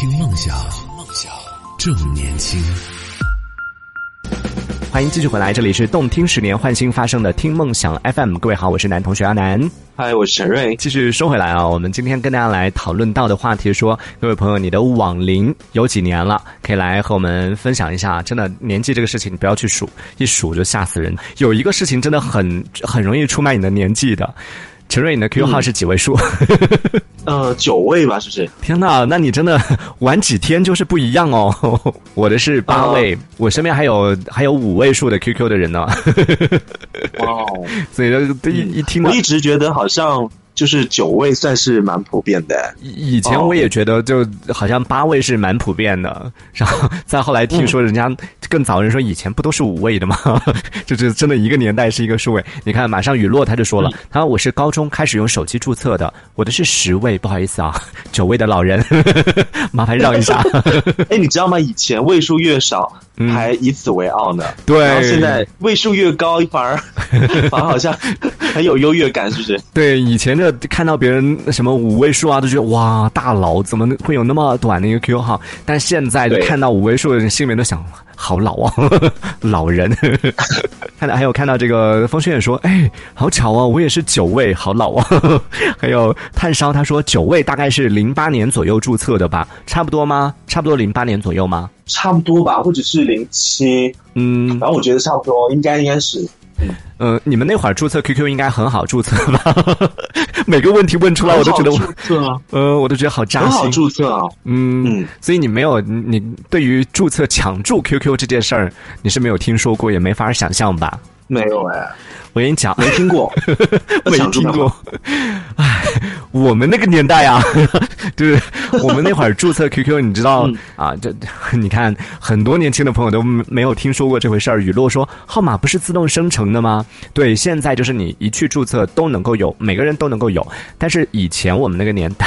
听梦想，梦想正年轻。欢迎继续回来，这里是动听十年换新发生的听梦想 FM。各位好，我是男同学阿南。嗨，我是陈瑞。继续说回来啊，我们今天跟大家来讨论到的话题说，各位朋友，你的网龄有几年了？可以来和我们分享一下。真的，年纪这个事情，你不要去数，一数就吓死人。有一个事情真的很很容易出卖你的年纪的。陈瑞，你的 QQ 号是几位数？呃，九位吧，是不是？天哪，那你真的玩几天就是不一样哦。我的是八位，我身边还有还有五位数的 QQ 的人呢。哇，所以一一听，我一直觉得好像。就是九位算是蛮普遍的，以以前我也觉得就好像八位是蛮普遍的，然后再后来听说人家更早人说以前不都是五位的吗？就是真的一个年代是一个数位。你看，马上雨落他就说了，他说我是高中开始用手机注册的，我的是十位，不好意思啊，九位的老人，麻烦让一下。哎，你知道吗？以前位数越少。还以此为傲呢，对。然后现在位数越高，反而反而好像很有优越感，是不是？对，以前的看到别人什么五位数啊，都觉得哇，大佬怎么会有那么短的一个 QQ 号？但现在就看到五位数的人，心里面都想。好老啊，老人。看到还有看到这个风轩也说，哎，好巧啊，我也是九位，好老啊。还有炭烧他说九位大概是零八年左右注册的吧，差不多吗？差不多零八年左右吗？差不多吧，或者是零七，嗯，反正我觉得差不多，应该应该是。呃，你们那会儿注册 QQ 应该很好注册吧？每个问题问出来，我都觉得注册，呃，我都觉得好扎心。很好注册啊，嗯，所以你没有你对于注册抢注 QQ 这件事儿，你是没有听说过，也没法想象吧？没有哎。我跟你讲，没听过，没听过。哎，我们那个年代啊，就是我们那会儿注册 QQ，你知道啊？这 你看，很多年轻的朋友都没有听说过这回事儿。雨落说，号码不是自动生成的吗？对，现在就是你一去注册都能够有，每个人都能够有。但是以前我们那个年代，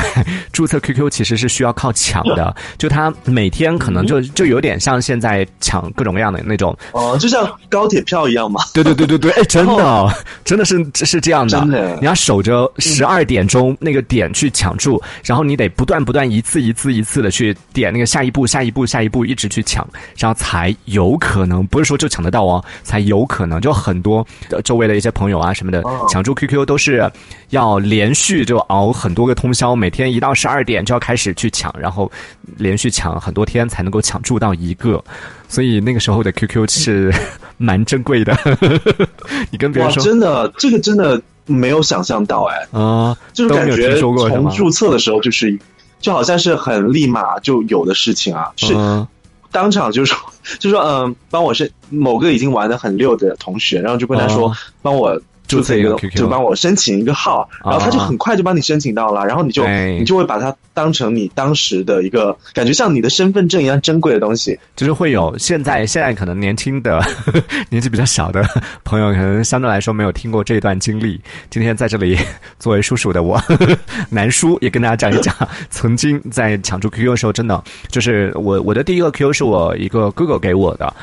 注册 QQ 其实是需要靠抢的，就他每天可能就就有点像现在抢各种各样的那种哦，就像高铁票一样嘛。对对对对对，哎，真的。哦，真的是是这样的，真的，你要守着十二点钟那个点去抢注，然后你得不断不断一次一次一次的去点那个下一步下一步下一步，一直去抢，然后才有可能，不是说就抢得到哦，才有可能，就很多周围的一些朋友啊什么的抢注 QQ 都是要连续就熬很多个通宵，每天一到十二点就要开始去抢，然后连续抢很多天才能够抢注到一个。所以那个时候的 QQ 是 蛮珍贵的，你跟别人说，真的，这个真的没有想象到哎，啊，就是感觉从注册的时候就是，就好像是很立马就有的事情啊，是当场就说 就说嗯，帮我是某个已经玩的很溜的同学，然后就跟他说帮我。注册一个，就帮我申请一个号，然后他就很快就帮你申请到了，然后你就你就会把它当成你当时的一个感觉像你的身份证一样珍贵的东西，就是会有现在现在可能年轻的 年纪比较小的朋友，可能相对来说没有听过这段经历。今天在这里作为叔叔的我，南叔也跟大家讲一讲，曾经在抢注 QQ 的时候，真的就是我我的第一个 QQ 是我一个哥哥给我的。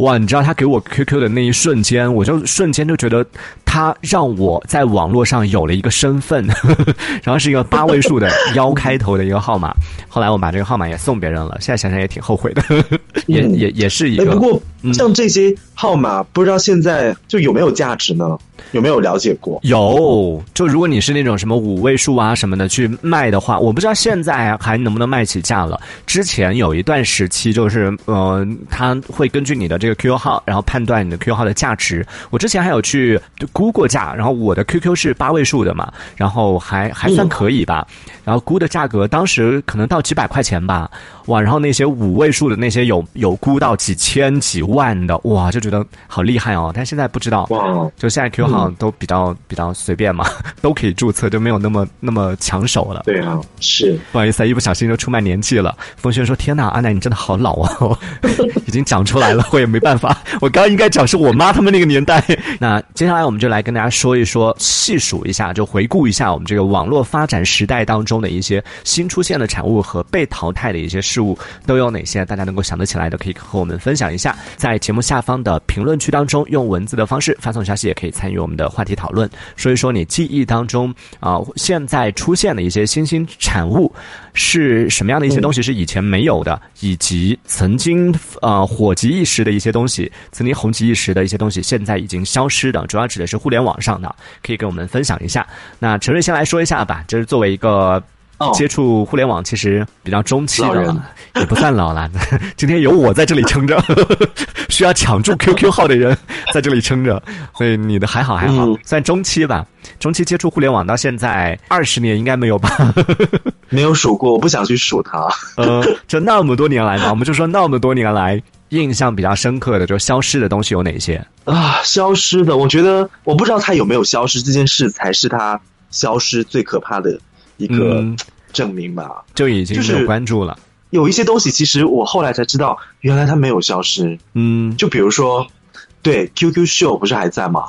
哇，你知道他给我 QQ 的那一瞬间，我就瞬间就觉得他让我在网络上有了一个身份，呵 呵然后是一个八位数的幺开头的一个号码。后来我把这个号码也送别人了，现在想想也挺后悔的，呵 也也也是一个。不过像这些号码，不知道现在就有没有价值呢？有没有了解过？有，就如果你是那种什么五位数啊什么的去卖的话，我不知道现在还能不能卖起价了。之前有一段时期，就是呃，他会根据你的这个 QQ 号，然后判断你的 QQ 号的价值。我之前还有去估过价，然后我的 QQ 是八位数的嘛，然后还还算可以吧。然后估的价格当时可能到几百块钱吧，哇！然后那些五位数的那些有有估到几千几万的，哇，就觉得好厉害哦。但现在不知道，就现在 QQ 号。都比较比较随便嘛，都可以注册，就没有那么那么抢手了。对啊，是不好意思，一不小心就出卖年纪了。风轩说：“天哪，阿奶你真的好老啊！” 已经讲出来了，我也没办法。我刚刚应该讲是我妈他们那个年代。那接下来我们就来跟大家说一说，细数一下，就回顾一下我们这个网络发展时代当中的一些新出现的产物和被淘汰的一些事物都有哪些？大家能够想得起来的，可以和我们分享一下。在节目下方的评论区当中，用文字的方式发送消息，也可以参与我们的话题讨论。说一说你记忆当中啊，现在出现的一些新兴产物是什么样的一些东西是以前没有的，以及曾经呃火极一时的一些东西，曾经红极一时的一些东西，现在已经消失的，主要指的是互联网上的，可以跟我们分享一下。那陈瑞先来说一下吧，就是作为一个。接触互联网其实比较中期的，也不算老了。今天有我在这里撑着，需要抢住 QQ 号的人 在这里撑着，所以你的还好还好，算中期吧。中期接触互联网到现在二十年应该没有吧？没有数过，我不想去数它。呃，就那么多年来嘛，我们就说那么多年来印象比较深刻的，就消失的东西有哪些啊？消失的，我觉得我不知道它有没有消失，这件事才是它消失最可怕的。一个证明吧，就已经没有关注了。有一些东西，其实我后来才知道，原来它没有消失。嗯，就比如说，对 QQ 秀不是还在吗？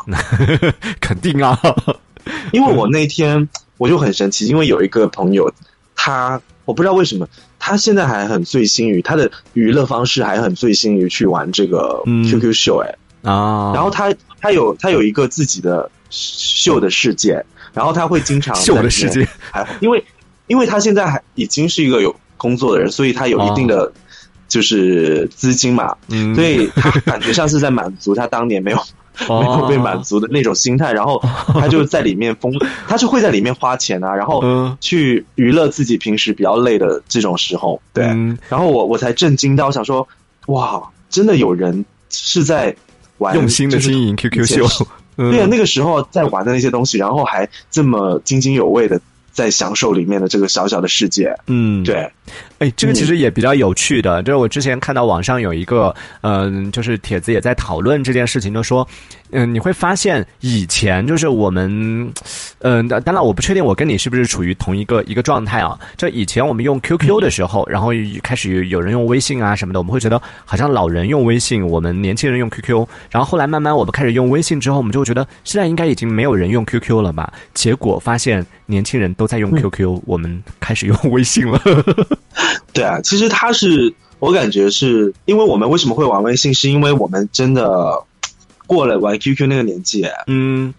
肯定啊，因为我那天我就很神奇，因为有一个朋友，他我不知道为什么，他现在还很醉心于他的娱乐方式，还很醉心于去玩这个 QQ 秀。哎啊，然后他他有他有一个自己的秀的世界。然后他会经常 秀的世界，还因为，因为他现在还已经是一个有工作的人，所以他有一定的就是资金嘛，嗯，所以他感觉像是在满足他当年没有 没有被满足的那种心态，然后 他就在里面疯，他是会在里面花钱啊，然后去娱乐自己平时比较累的这种时候，对，然后我我才震惊到，我想说哇，真的有人是在玩用心的经营 QQ 秀。对啊，那个时候在玩的那些东西，然后还这么津津有味的。在享受里面的这个小小的世界，嗯，对，哎，这个其实也比较有趣的，就是我之前看到网上有一个，嗯，就是帖子也在讨论这件事情，就说，嗯，你会发现以前就是我们，嗯，当然我不确定我跟你是不是处于同一个一个状态啊，就以前我们用 QQ 的时候，然后开始有人用微信啊什么的，我们会觉得好像老人用微信，我们年轻人用 QQ，然后后来慢慢我们开始用微信之后，我们就会觉得现在应该已经没有人用 QQ 了吧，结果发现。年轻人都在用 QQ，我们开始用微信了。对啊，其实他是我感觉是因为我们为什么会玩微信，是因为我们真的过了玩 QQ 那个年纪。嗯。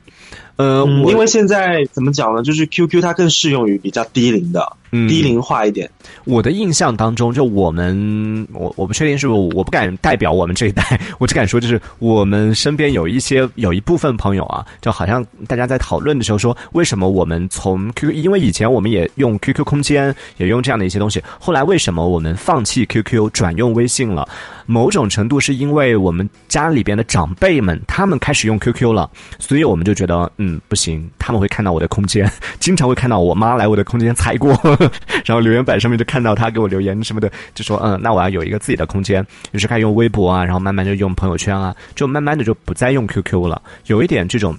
呃，因为现在怎么讲呢？就是 QQ 它更适用于比较低龄的，低龄化一点。我的印象当中，就我们，我我不确定是不是，我不敢代表我们这一代，我只敢说，就是我们身边有一些有一部分朋友啊，就好像大家在讨论的时候说，为什么我们从 QQ，因为以前我们也用 QQ 空间，也用这样的一些东西，后来为什么我们放弃 QQ 转用微信了？某种程度是因为我们家里边的长辈们，他们开始用 QQ 了，所以我们就觉得，嗯，不行，他们会看到我的空间，经常会看到我妈来我的空间踩过，然后留言板上面就看到他给我留言什么的，就说，嗯，那我要有一个自己的空间，于是开始用微博啊，然后慢慢就用朋友圈啊，就慢慢的就不再用 QQ 了，有一点这种，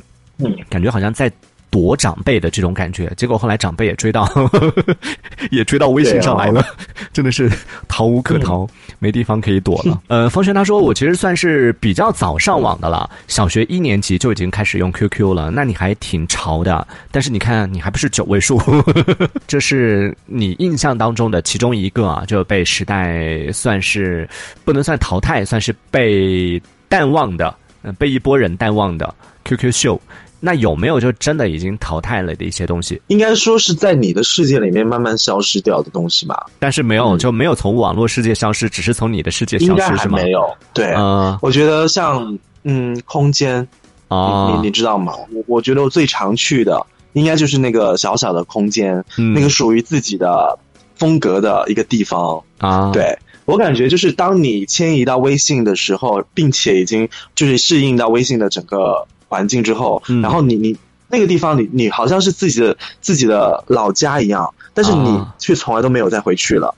感觉好像在。躲长辈的这种感觉，结果后来长辈也追到，也追到微信上来了，真的是逃无可逃，没地方可以躲了。呃，方轩他说我其实算是比较早上网的了，小学一年级就已经开始用 QQ 了，那你还挺潮的。但是你看，你还不是九位数，这是你印象当中的其中一个啊，就被时代算是不能算淘汰，算是被淡忘的，被一波人淡忘的 QQ 秀。那有没有就真的已经淘汰了的一些东西？应该说是在你的世界里面慢慢消失掉的东西吧。但是没有，就没有从网络世界消失，只是从你的世界消失，是吗？没有。对，嗯，我觉得像嗯，空间啊，你你知道吗？我我觉得我最常去的应该就是那个小小的空间，那个属于自己的风格的一个地方啊。对我感觉就是当你迁移到微信的时候，并且已经就是适应到微信的整个。环境之后，然后你你那个地方，你你好像是自己的自己的老家一样，但是你却从来都没有再回去了，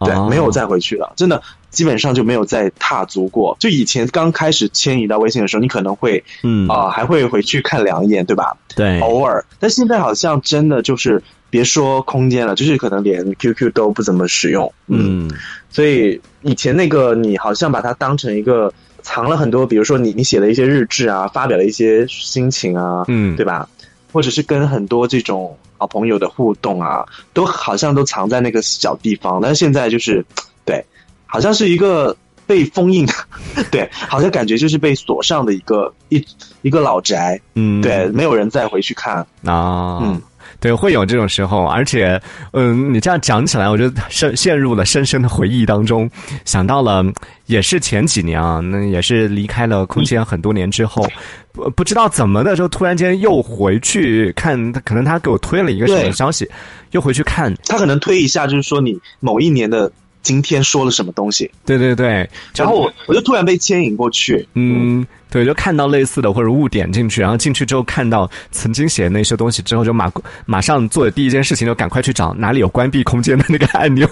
对，没有再回去了，真的基本上就没有再踏足过。就以前刚开始迁移到微信的时候，你可能会，嗯啊，还会回去看两眼，对吧？对，偶尔。但现在好像真的就是别说空间了，就是可能连 QQ 都不怎么使用，嗯。所以以前那个你好像把它当成一个。藏了很多，比如说你你写的一些日志啊，发表了一些心情啊，嗯，对吧？或者是跟很多这种好朋友的互动啊，都好像都藏在那个小地方。但是现在就是，对，好像是一个被封印，对，好像感觉就是被锁上的一个一一个老宅，嗯，对，没有人再回去看啊，嗯。对，会有这种时候，而且，嗯，你这样讲起来，我就深陷入了深深的回忆当中，想到了，也是前几年啊，那也是离开了空间很多年之后，不不知道怎么的，就突然间又回去看，可能他给我推了一个什么消息，又回去看，他可能推一下，就是说你某一年的。今天说了什么东西？对对对，然后我我就突然被牵引过去，嗯，对，就看到类似的或者误点进去，然后进去之后看到曾经写的那些东西之后，就马马上做的第一件事情就赶快去找哪里有关闭空间的那个按钮，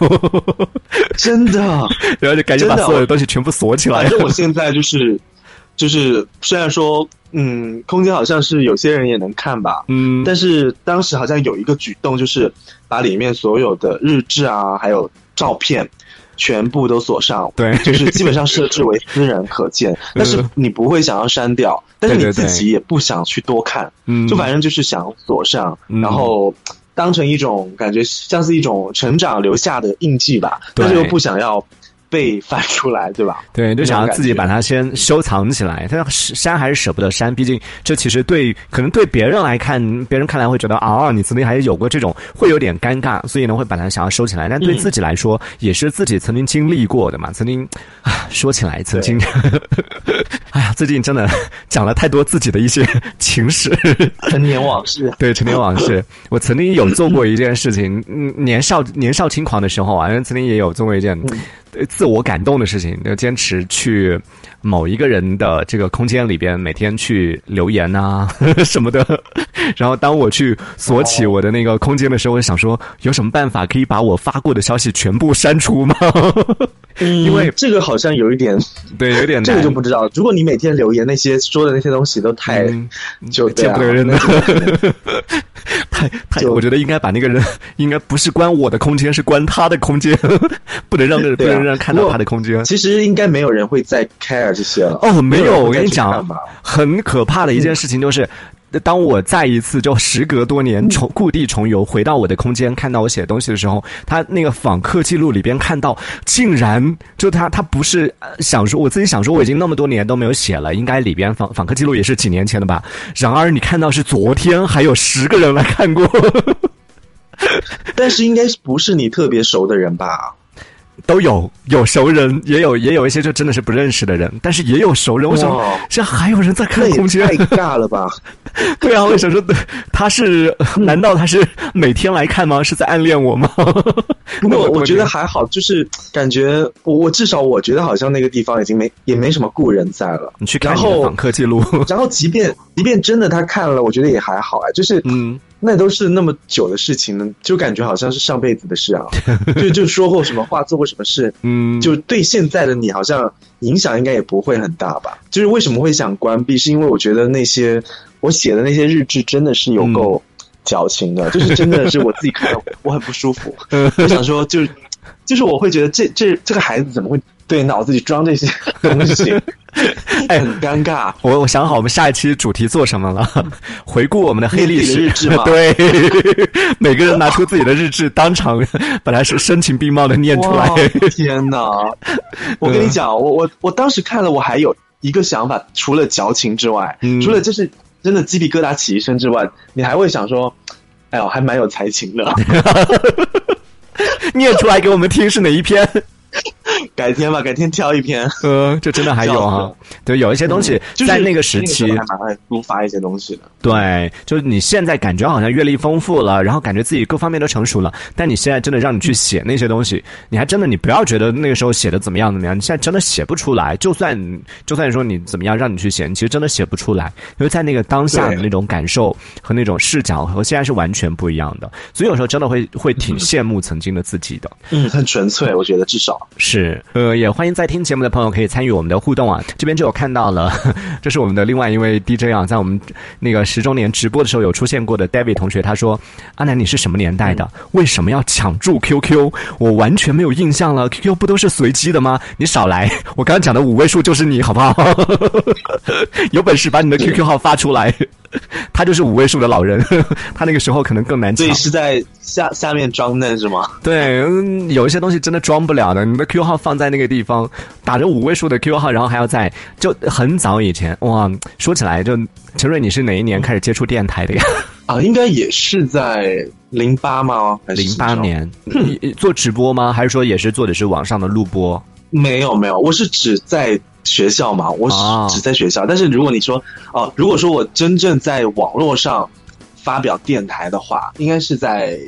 真的，然后就赶紧把所有的东西全部锁起来。反正我现在就是就是虽然说嗯，空间好像是有些人也能看吧，嗯，但是当时好像有一个举动就是把里面所有的日志啊，还有照片。全部都锁上，对，就是基本上设置为私人可见，但是你不会想要删掉，但是你自己也不想去多看，嗯，就反正就是想锁上，然后当成一种感觉像是一种成长留下的印记吧，但是又不想要。被翻出来，对吧？对，就想要自己把它先收藏起来。他删还是舍不得删，毕竟这其实对可能对别人来看，别人看来会觉得啊，你曾经还有过这种，会有点尴尬，所以呢会把它想要收起来。但对自己来说，也是自己曾经经历过的嘛，曾经啊，说起来曾经，哎呀，最近真的 讲了太多自己的一些 情史，陈年往事。对，陈年往事，我曾经有做过一件事情，嗯，年少年少轻狂的时候啊，曾经也有做过一件。自我感动的事情，就坚持去某一个人的这个空间里边，每天去留言啊什么的。然后当我去锁起我的那个空间的时候，我想说，有什么办法可以把我发过的消息全部删除吗？因为这个好像有一点，对，有点这个就不知道。如果你每天留言那些说的那些东西都太就见不得人了。太太，我觉得应该把那个人，应该不是关我的空间，是关他的空间，不能让不能让人看到他的空间。其实应该没有人会再 care 这些了。哦，没有，我跟你讲，很可怕的一件事情就是。当我再一次就时隔多年重故地重游回到我的空间，看到我写东西的时候，他那个访客记录里边看到，竟然就他他不是想说我自己想说我已经那么多年都没有写了，应该里边访访客记录也是几年前的吧。然而你看到是昨天还有十个人来看过，但是应该不是你特别熟的人吧？都有有熟人，也有也有一些就真的是不认识的人，但是也有熟人。我想，这还有人在看空间，太尬了吧？对啊，我想说，他是难道他是每天来看吗？是在暗恋我吗？不过 我觉得还好，就是感觉我我至少我觉得好像那个地方已经没也没什么故人在了。你去看访客记录，然后即便即便真的他看了，我觉得也还好啊，就是嗯。那都是那么久的事情呢，就感觉好像是上辈子的事啊，就就说过什么话，做过什么事，嗯，就对现在的你好像影响应该也不会很大吧？就是为什么会想关闭，是因为我觉得那些我写的那些日志真的是有够矫情的，就是真的是我自己看到 我很不舒服，我想说，就是就是我会觉得这这这个孩子怎么会？对，脑子里装这些东西，哎，很尴尬。我我想好，我们下一期主题做什么了？回顾我们的黑历史日志吗？对，每个人拿出自己的日志，当场 本来是声情并茂的念出来。天哪！我跟你讲，我我我当时看了，我还有一个想法，除了矫情之外，除了就是真的鸡皮疙瘩起一身之外，你还会想说，哎呦，还蛮有才情的。念出来给我们听是哪一篇？改天吧，改天挑一篇。嗯，这真的还有啊。对，有一些东西在那个时期还蛮爱抒发一些东西的。对，就是你现在感觉好像阅历丰富了，然后感觉自己各方面都成熟了，但你现在真的让你去写那些东西，你还真的你不要觉得那个时候写的怎么样怎么样，你现在真的写不出来。就算就算说你怎么样让你去写，你其实真的写不出来，因为在那个当下的那种感受和那种视角和现在是完全不一样的。所以有时候真的会会挺羡慕曾经的自己的。嗯，很纯粹，我觉得至少。是，呃，也欢迎在听节目的朋友可以参与我们的互动啊。这边就有看到了，这是我们的另外一位 DJ 啊，在我们那个十周年直播的时候有出现过的 David 同学，他说：“阿南，你是什么年代的？为什么要抢注 QQ？我完全没有印象了，QQ 不都是随机的吗？你少来，我刚刚讲的五位数就是你，好不好？有本事把你的 QQ 号发出来。” 他就是五位数的老人，他那个时候可能更难抢。所以是在下下面装嫩是吗？对，有一些东西真的装不了的。你的 Q 号放在那个地方，打着五位数的 Q 号，然后还要在就很早以前哇，说起来就陈瑞，你是哪一年开始接触电台的呀？啊，应该也是在零八吗？零八年做直播吗？还是说也是做的是网上的录播？没有没有，我是指在学校嘛，我只在学校。但是如果你说哦，如果说我真正在网络上发表电台的话，应该是在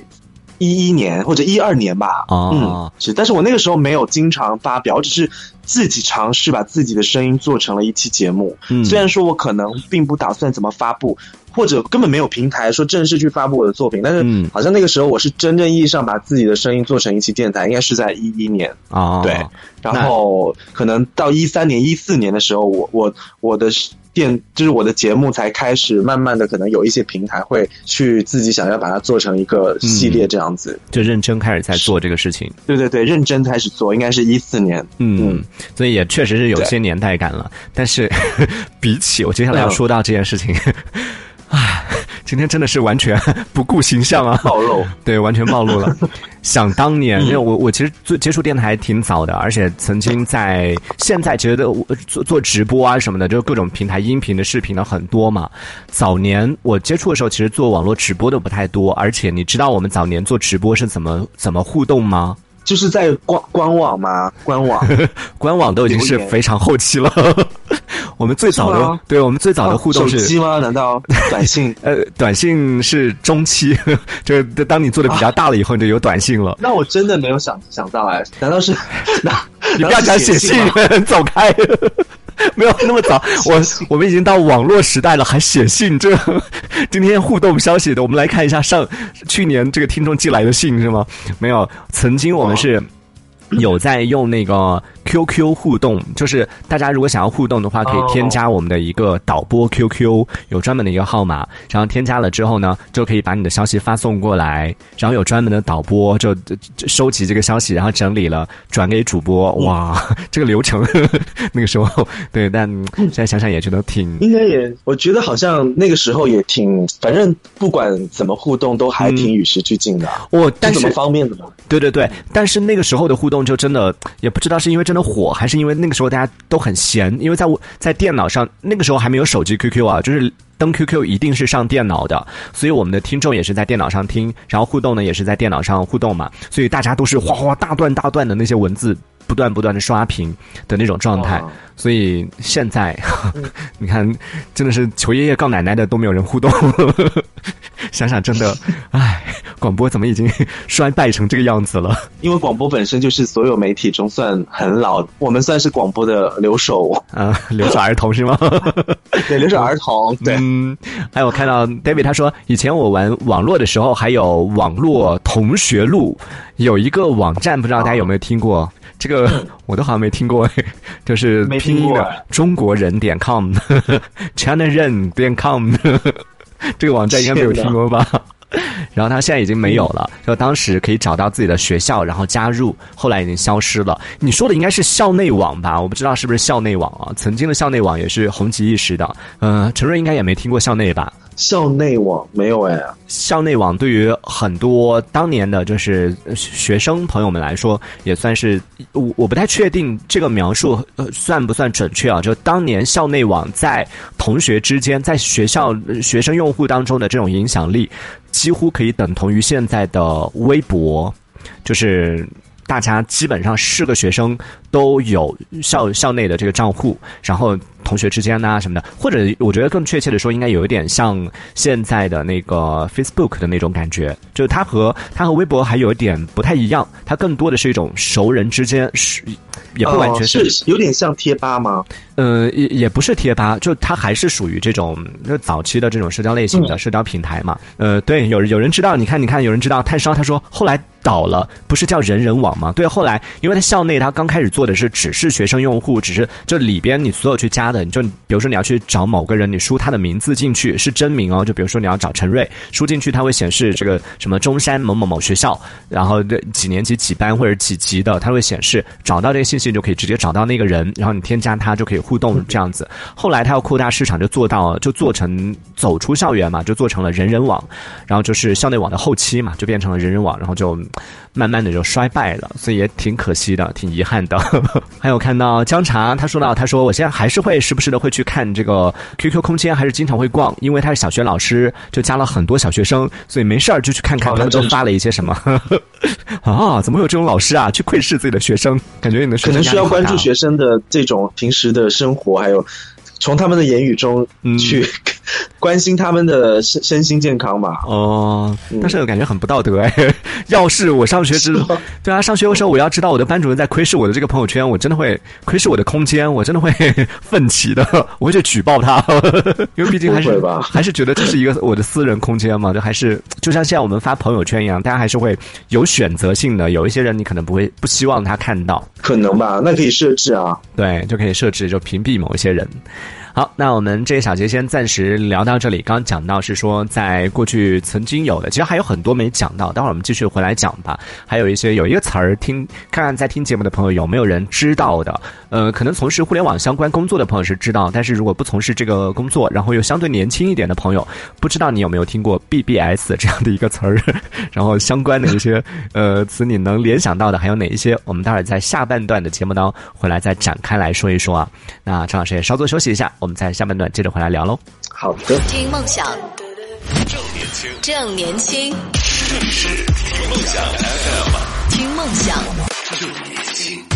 一一年或者一二年吧。嗯，是。但是我那个时候没有经常发表，只是自己尝试把自己的声音做成了一期节目。虽然说我可能并不打算怎么发布。或者根本没有平台说正式去发布我的作品，但是好像那个时候我是真正意义上把自己的声音做成一期电台，应该是在一一年啊，对，然后可能到一三年、一四年的时候，我我我的电就是我的节目才开始慢慢的可能有一些平台会去自己想要把它做成一个系列这样子，就认真开始在做这个事情。对对对，认真开始做，应该是一四年，嗯，所以也确实是有些年代感了。但是 比起我接下来要说到这件事情。啊，今天真的是完全 不顾形象啊！暴露，对，完全暴露了。想当年，因为我我其实做接触电台挺早的，而且曾经在现在觉得做做直播啊什么的，就各种平台音频的视频的很多嘛。早年我接触的时候，其实做网络直播的不太多，而且你知道我们早年做直播是怎么怎么互动吗？就是在官官网吗？官网，官网都已经是非常后期了。我们最早的，对我们最早的互动是手机吗？难道短信？呃，短信是中期，就是当你做的比较大了以后，你就有短信了。那我真的没有想想到哎，难道是？那你不要讲写信，走开。没有那么早，我我们已经到网络时代了，还写信？这 今天互动消息的，我们来看一下上去年这个听众寄来的信是吗？没有，曾经我们是有在用那个。QQ 互动就是大家如果想要互动的话，可以添加我们的一个导播 QQ，有专门的一个号码，然后添加了之后呢，就可以把你的消息发送过来，然后有专门的导播就收集这个消息，然后整理了转给主播。哇，这个流程 那个时候对，但现在想想也觉得挺应该也，我觉得好像那个时候也挺，反正不管怎么互动都还挺与时俱进的。我但是方便的嘛？对对对，但是那个时候的互动就真的也不知道是因为真的。火还是因为那个时候大家都很闲，因为在我在电脑上那个时候还没有手机 QQ 啊，就是登 QQ 一定是上电脑的，所以我们的听众也是在电脑上听，然后互动呢也是在电脑上互动嘛，所以大家都是哗哗大段大段的那些文字不断不断的刷屏的那种状态，所以现在 你看真的是求爷爷告奶奶的都没有人互动。想想真的，唉，广播怎么已经衰败成这个样子了？因为广播本身就是所有媒体中算很老，我们算是广播的留守啊，留守儿童是吗？对，留守儿童。对，还有看到 David 他说，以前我玩网络的时候，还有网络同学录，有一个网站，不知道大家有没有听过？这个 我都好像没听过，就是拼音的中国人点 com，China 人点 com。这个网站应该没有听过吧？然后他现在已经没有了，就当时可以找到自己的学校，然后加入，后来已经消失了。你说的应该是校内网吧？我不知道是不是校内网啊？曾经的校内网也是红极一时的。嗯，陈瑞应该也没听过校内吧？校内网没有哎，校内网对于很多当年的就是学生朋友们来说，也算是我我不太确定这个描述呃算不算准确啊？就当年校内网在同学之间，在学校 学生用户当中的这种影响力，几乎可以等同于现在的微博，就是大家基本上是个学生都有校校内的这个账户，然后。同学之间呐什么的，或者我觉得更确切的说，应该有一点像现在的那个 Facebook 的那种感觉，就是它和它和微博还有一点不太一样，它更多的是一种熟人之间是，也不完全是是有点像贴吧吗？呃，也也不是贴吧，就它还是属于这种就早期的这种社交类型的社交平台嘛。呃，对，有有人知道，你看，你看，有人知道，炭烧他说后来倒了，不是叫人人网吗？对，后来因为他校内他刚开始做的是只是学生用户，只是这里边你所有去加。你就比如说你要去找某个人，你输他的名字进去是真名哦，就比如说你要找陈瑞，输进去他会显示这个什么中山某某某学校，然后几年级几班或者几级的，他会显示找到这个信息，你就可以直接找到那个人，然后你添加他就可以互动这样子。后来他要扩大市场，就做到就做成走出校园嘛，就做成了人人网，然后就是校内网的后期嘛，就变成了人人网，然后就慢慢的就衰败了，所以也挺可惜的，挺遗憾的。还有看到姜茶，他说到，他说我现在还是会时不时的会去看这个 QQ 空间，还是经常会逛，因为他是小学老师，就加了很多小学生，所以没事儿就去看看他们都发了一些什么。啊，怎么会有这种老师啊？去窥视自己的学生，感觉你的可能需要关注学生的这种平时的生活，还有从他们的言语中去。关心他们的身身心健康吧？哦，但是我感觉很不道德哎。要是我上学之，对啊，上学的时候我要知道我的班主任在窥视我的这个朋友圈，我真的会窥视我的空间，我真的会 奋起的，我会去举报他。因为毕竟还是还是觉得这是一个我的私人空间嘛，就还是就像现在我们发朋友圈一样，大家还是会有选择性的。有一些人你可能不会不希望他看到，可能吧？那可以设置啊，对，就可以设置就屏蔽某一些人。好，那我们这一小节先暂时聊到这里。刚刚讲到是说，在过去曾经有的，其实还有很多没讲到，待会儿我们继续回来讲吧。还有一些有一个词儿，听看看在听节目的朋友有没有人知道的。呃，可能从事互联网相关工作的朋友是知道，但是如果不从事这个工作，然后又相对年轻一点的朋友，不知道你有没有听过 BBS 这样的一个词儿，然后相关的一些 呃词你能联想到的还有哪一些？我们待会儿在下半段的节目当中回来再展开来说一说啊。那张老师也稍作休息一下。我们在下半段接着回来聊喽。好的，听梦想，正年轻，正年轻，这里是听梦想 FM，听梦想，正年轻。